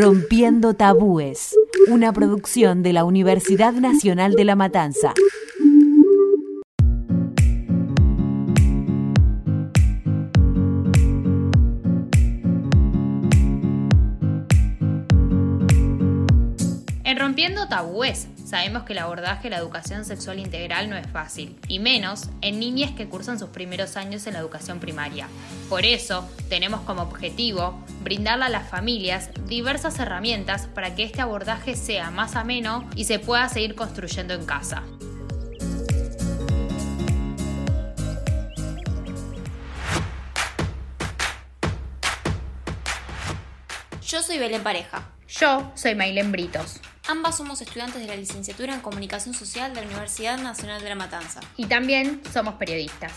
Rompiendo Tabúes, una producción de la Universidad Nacional de La Matanza. En Rompiendo Tabúes, sabemos que el abordaje de la educación sexual integral no es fácil, y menos en niñas que cursan sus primeros años en la educación primaria. Por eso, tenemos como objetivo brindarle a las familias diversas herramientas para que este abordaje sea más ameno y se pueda seguir construyendo en casa. Yo soy Belén Pareja. Yo soy Mailen Britos. Ambas somos estudiantes de la licenciatura en Comunicación Social de la Universidad Nacional de La Matanza. Y también somos periodistas.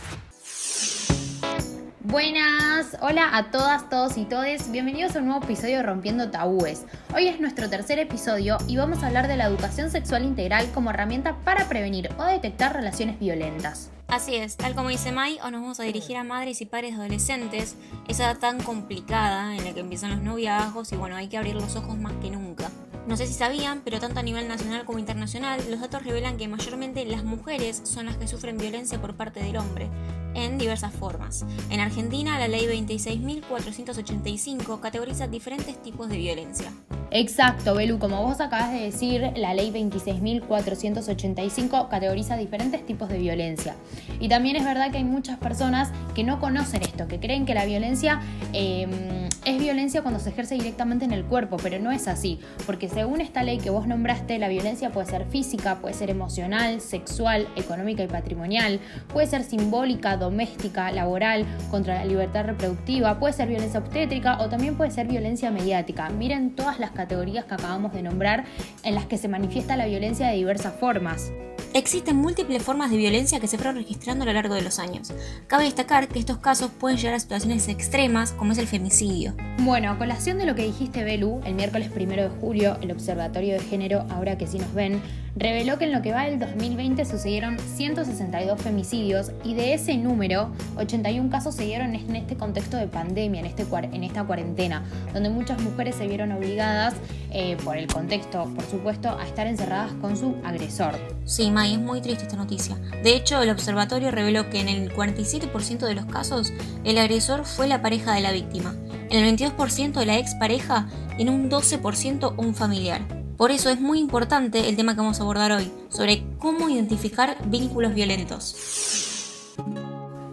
Buenas, hola a todas, todos y todes. Bienvenidos a un nuevo episodio de Rompiendo Tabúes. Hoy es nuestro tercer episodio y vamos a hablar de la educación sexual integral como herramienta para prevenir o detectar relaciones violentas. Así es, tal como dice Mai, hoy nos vamos a dirigir a madres y padres adolescentes, esa edad tan complicada en la que empiezan los noviazgos y bueno, hay que abrir los ojos más que nunca. No sé si sabían, pero tanto a nivel nacional como internacional, los datos revelan que mayormente las mujeres son las que sufren violencia por parte del hombre, en diversas formas. En Argentina, la ley 26.485 categoriza diferentes tipos de violencia. Exacto, Belu, como vos acabas de decir, la ley 26.485 categoriza diferentes tipos de violencia. Y también es verdad que hay muchas personas que no conocen esto, que creen que la violencia em, es violencia cuando se ejerce directamente en el cuerpo, pero no es así, porque según esta ley que vos nombraste, la violencia puede ser física, puede ser emocional, sexual, económica y patrimonial, puede ser simbólica, doméstica, laboral, contra la libertad reproductiva, puede ser violencia obstétrica o también puede ser violencia mediática. Miren todas las categorías que acabamos de nombrar en las que se manifiesta la violencia de diversas formas. Existen múltiples formas de violencia que se fueron registrando a lo largo de los años. Cabe destacar que estos casos pueden llegar a situaciones extremas como es el femicidio. Bueno, a colación de lo que dijiste, Belu, el miércoles primero de julio, el Observatorio de Género, ahora que sí nos ven, reveló que en lo que va del 2020 sucedieron 162 femicidios y de ese número, 81 casos se dieron en este contexto de pandemia, en, este, en esta cuarentena, donde muchas mujeres se vieron obligadas, eh, por el contexto, por supuesto, a estar encerradas con su agresor. Sí, May, es muy triste esta noticia. De hecho, el observatorio reveló que en el 47% de los casos, el agresor fue la pareja de la víctima, en el 22% de la expareja y en un 12% un familiar. Por eso es muy importante el tema que vamos a abordar hoy, sobre cómo identificar vínculos violentos.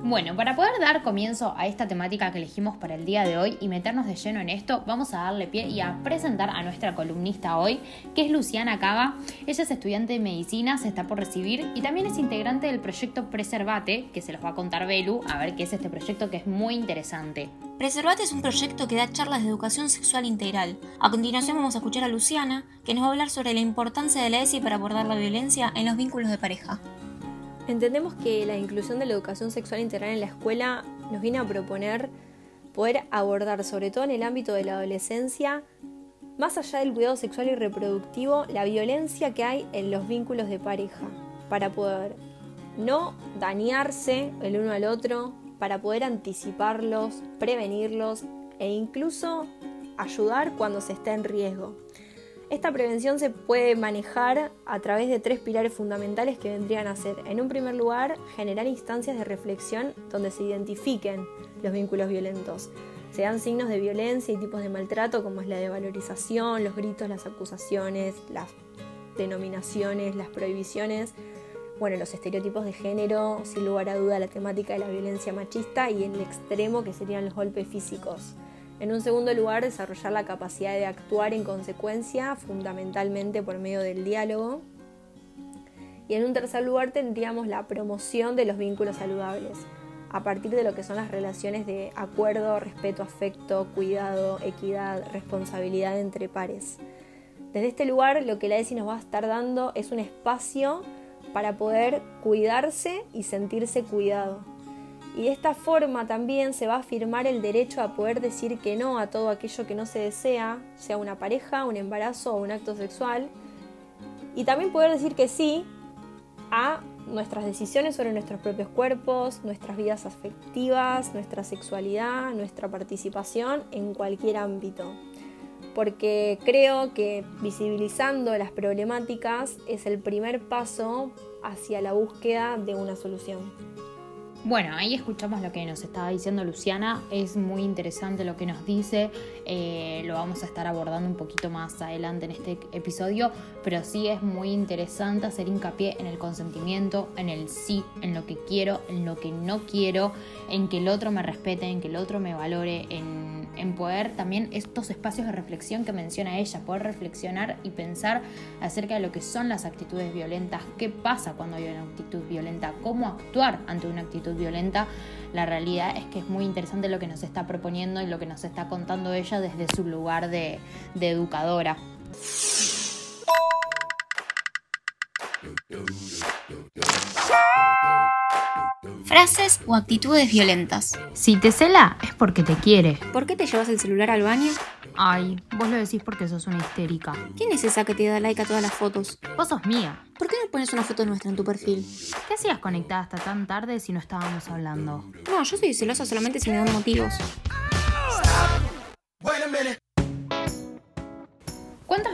Bueno, para poder dar comienzo a esta temática que elegimos para el día de hoy y meternos de lleno en esto, vamos a darle pie y a presentar a nuestra columnista hoy, que es Luciana Cava. Ella es estudiante de medicina, se está por recibir y también es integrante del proyecto Preservate, que se los va a contar Belu, a ver qué es este proyecto que es muy interesante. Preservate es un proyecto que da charlas de educación sexual integral. A continuación vamos a escuchar a Luciana, que nos va a hablar sobre la importancia de la ESI para abordar la violencia en los vínculos de pareja. Entendemos que la inclusión de la educación sexual integral en la escuela nos viene a proponer poder abordar, sobre todo en el ámbito de la adolescencia, más allá del cuidado sexual y reproductivo, la violencia que hay en los vínculos de pareja, para poder no dañarse el uno al otro, para poder anticiparlos, prevenirlos e incluso ayudar cuando se está en riesgo. Esta prevención se puede manejar a través de tres pilares fundamentales que vendrían a ser, en un primer lugar, generar instancias de reflexión donde se identifiquen los vínculos violentos. Se dan signos de violencia y tipos de maltrato como es la devalorización, los gritos, las acusaciones, las denominaciones, las prohibiciones, bueno, los estereotipos de género, sin lugar a duda la temática de la violencia machista y el extremo que serían los golpes físicos. En un segundo lugar, desarrollar la capacidad de actuar en consecuencia, fundamentalmente por medio del diálogo. Y en un tercer lugar tendríamos la promoción de los vínculos saludables, a partir de lo que son las relaciones de acuerdo, respeto, afecto, cuidado, equidad, responsabilidad entre pares. Desde este lugar lo que la ESI nos va a estar dando es un espacio para poder cuidarse y sentirse cuidado. Y de esta forma también se va a afirmar el derecho a poder decir que no a todo aquello que no se desea, sea una pareja, un embarazo o un acto sexual. Y también poder decir que sí a nuestras decisiones sobre nuestros propios cuerpos, nuestras vidas afectivas, nuestra sexualidad, nuestra participación en cualquier ámbito. porque creo que visibilizando las problemáticas es el primer paso hacia la búsqueda de una solución. Bueno, ahí escuchamos lo que nos estaba diciendo Luciana, es muy interesante lo que nos dice, eh, lo vamos a estar abordando un poquito más adelante en este episodio, pero sí es muy interesante hacer hincapié en el consentimiento, en el sí, en lo que quiero, en lo que no quiero, en que el otro me respete, en que el otro me valore, en en poder también estos espacios de reflexión que menciona ella, poder reflexionar y pensar acerca de lo que son las actitudes violentas, qué pasa cuando hay una actitud violenta, cómo actuar ante una actitud violenta. La realidad es que es muy interesante lo que nos está proponiendo y lo que nos está contando ella desde su lugar de, de educadora. Frases o actitudes violentas. Si te cela es porque te quiere. ¿Por qué te llevas el celular al baño? Ay, vos lo decís porque sos una histérica. ¿Quién es esa que te da like a todas las fotos? Vos sos mía. ¿Por qué no pones una foto nuestra en tu perfil? ¿Qué hacías conectada hasta tan tarde si no estábamos hablando? No, yo soy celosa solamente si me dan motivos.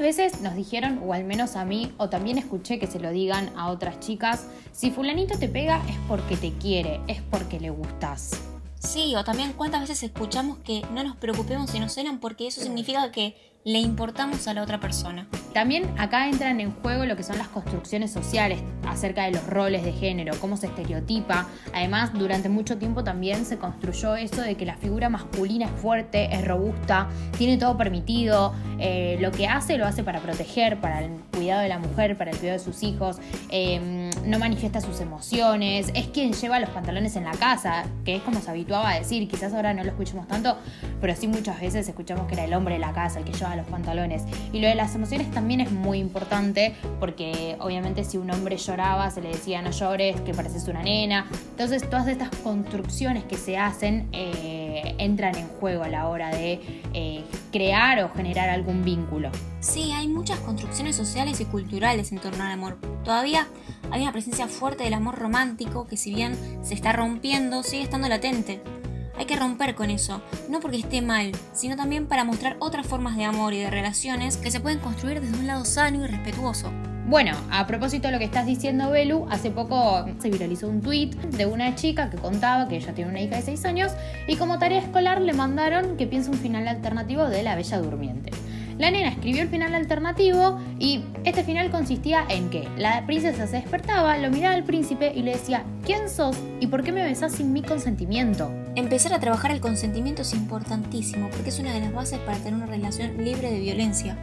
Veces nos dijeron, o al menos a mí, o también escuché que se lo digan a otras chicas, si fulanito te pega es porque te quiere, es porque le gustas? Sí, o también cuántas veces escuchamos que no nos preocupemos si nos celan porque eso significa que le importamos a la otra persona. También acá entran en juego lo que son las construcciones sociales acerca de los roles de género, cómo se estereotipa. Además, durante mucho tiempo también se construyó eso de que la figura masculina es fuerte, es robusta, tiene todo permitido, eh, lo que hace lo hace para proteger, para el cuidado de la mujer, para el cuidado de sus hijos, em, no manifiesta sus emociones, es quien lleva los pantalones en la casa, que es como se habituaba a decir, quizás ahora no lo escuchemos tanto, pero sí muchas veces escuchamos que era el hombre de la casa el que lleva los pantalones. Y lo de las emociones también es muy importante porque obviamente si un hombre lloraba se le decía no llores, que pareces una nena. Entonces todas estas construcciones que se hacen eh, entran en juego a la hora de eh, crear o generar algún vínculo. Sí, hay muchas construcciones sociales y culturales en torno al amor. Todavía hay una presencia fuerte del amor romántico que si bien se está rompiendo, sigue estando latente. Hay que romper con eso, no porque esté mal, sino también para mostrar otras formas de amor y de relaciones que se pueden construir desde un lado sano y respetuoso. Bueno, a propósito de lo que estás diciendo, Belu, hace poco se viralizó un tweet de una chica que contaba que ella tiene una hija de 6 años y como tarea escolar le mandaron que piense un final alternativo de La Bella Durmiente. La nena escribió el final alternativo y este final consistía en que la princesa se despertaba, lo miraba al príncipe y le decía, ¿quién sos y por qué me besás sin mi consentimiento? Empezar a trabajar el consentimiento es importantísimo porque es una de las bases para tener una relación libre de violencia.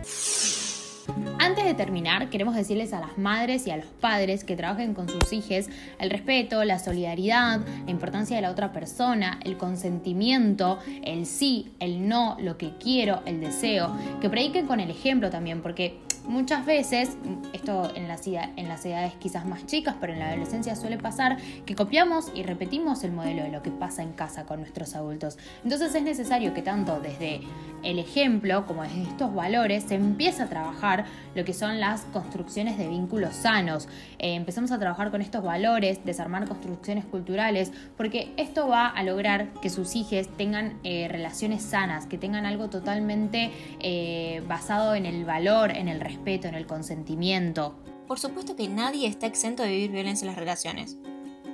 Antes de terminar, queremos decirles a las madres y a los padres que trabajen con sus hijos el respeto, la solidaridad, la importancia de la otra persona, el consentimiento, el sí, el no, lo que quiero, el deseo, que prediquen con el ejemplo también, porque muchas veces, esto en las, en las edades quizás más chicas, pero en la adolescencia suele pasar, que copiamos y repetimos el modelo de lo que pasa en casa con nuestros adultos. Entonces es necesario que tanto desde el ejemplo como desde estos valores se empiece a trabajar lo que son las construcciones de vínculos sanos. Eh, empezamos a trabajar con estos valores, desarmar construcciones culturales, porque esto va a lograr que sus hijos tengan eh, relaciones sanas, que tengan algo totalmente eh, basado en el valor, en el respeto, en el consentimiento. Por supuesto que nadie está exento de vivir violencia en las relaciones.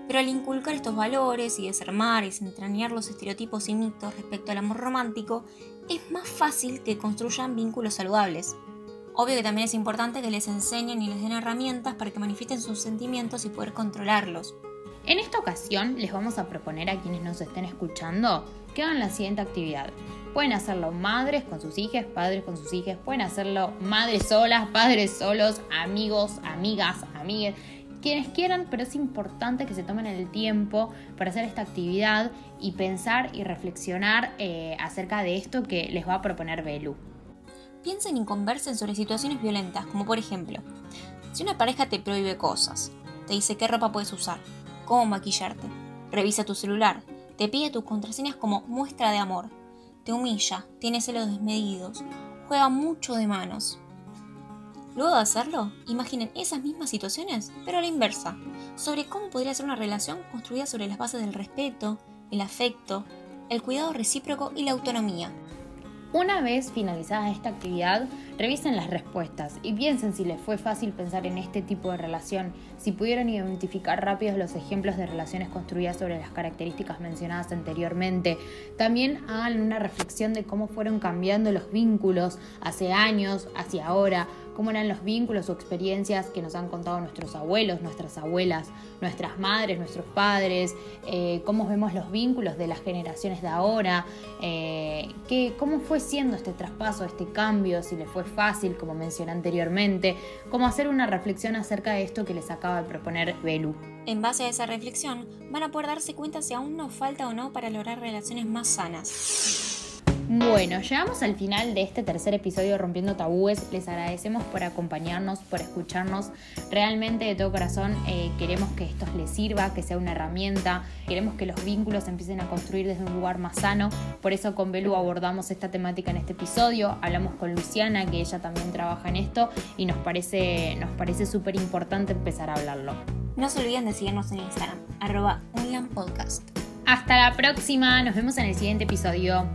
Pero al inculcar estos valores y desarmar y desentrañar los estereotipos y mitos respecto al amor romántico, es más fácil que construyan vínculos saludables. Obvio que también es importante que les enseñen y les den herramientas para que manifiesten sus sentimientos y poder controlarlos. En esta ocasión les vamos a proponer a quienes nos estén escuchando que hagan la siguiente actividad. Pueden hacerlo madres con sus hijas, padres con sus hijas, pueden hacerlo madres solas, padres solos, amigos, amigas, amigas, quienes quieran, pero es importante que se tomen el tiempo para hacer esta actividad y pensar y reflexionar eh, acerca de esto que les va a proponer Belu. Piensen y conversen sobre situaciones violentas, como por ejemplo, si una pareja te prohíbe cosas, te dice qué ropa puedes usar, cómo maquillarte, revisa tu celular, te pide tus contraseñas como muestra de amor, te humilla, tiene celos desmedidos, juega mucho de manos. Luego de hacerlo, imaginen esas mismas situaciones, pero a la inversa, sobre cómo podría ser una relación construida sobre las bases del respeto, el afecto, el cuidado recíproco y la autonomía. Una vez finalizada esta actividad, revisen las respuestas y piensen si les fue fácil pensar en este tipo de relación, si pudieron identificar rápidos los ejemplos de relaciones construidas sobre las características mencionadas anteriormente. También hagan una reflexión de cómo fueron cambiando los vínculos hace años, hacia ahora, cómo eran los vínculos o experiencias que nos han contado nuestros abuelos, nuestras abuelas, nuestras madres, nuestros padres, eh, cómo vemos los vínculos de las generaciones de ahora, eh, cómo fue siendo este traspaso, este cambio, si le fue fácil, como mencioné anteriormente, cómo hacer una reflexión acerca de esto que les acaba de proponer Belu. En base a esa reflexión, van a poder darse cuenta si aún nos falta o no para lograr relaciones más sanas. Bueno, llegamos al final de este tercer episodio de Rompiendo Tabúes. Les agradecemos por acompañarnos, por escucharnos. Realmente de todo corazón eh, queremos que esto les sirva, que sea una herramienta. Queremos que los vínculos empiecen a construir desde un lugar más sano. Por eso con Belu abordamos esta temática en este episodio. Hablamos con Luciana, que ella también trabaja en esto y nos parece nos parece súper importante empezar a hablarlo. No se olviden de seguirnos en Instagram, arroba Podcast. Hasta la próxima, nos vemos en el siguiente episodio.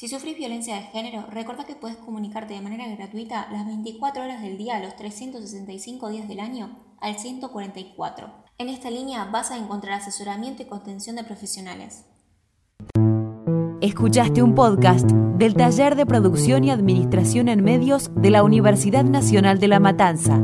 Si sufrís violencia de género, recuerda que puedes comunicarte de manera gratuita las 24 horas del día, los 365 días del año, al 144. En esta línea vas a encontrar asesoramiento y contención de profesionales. Escuchaste un podcast del Taller de Producción y Administración en Medios de la Universidad Nacional de La Matanza.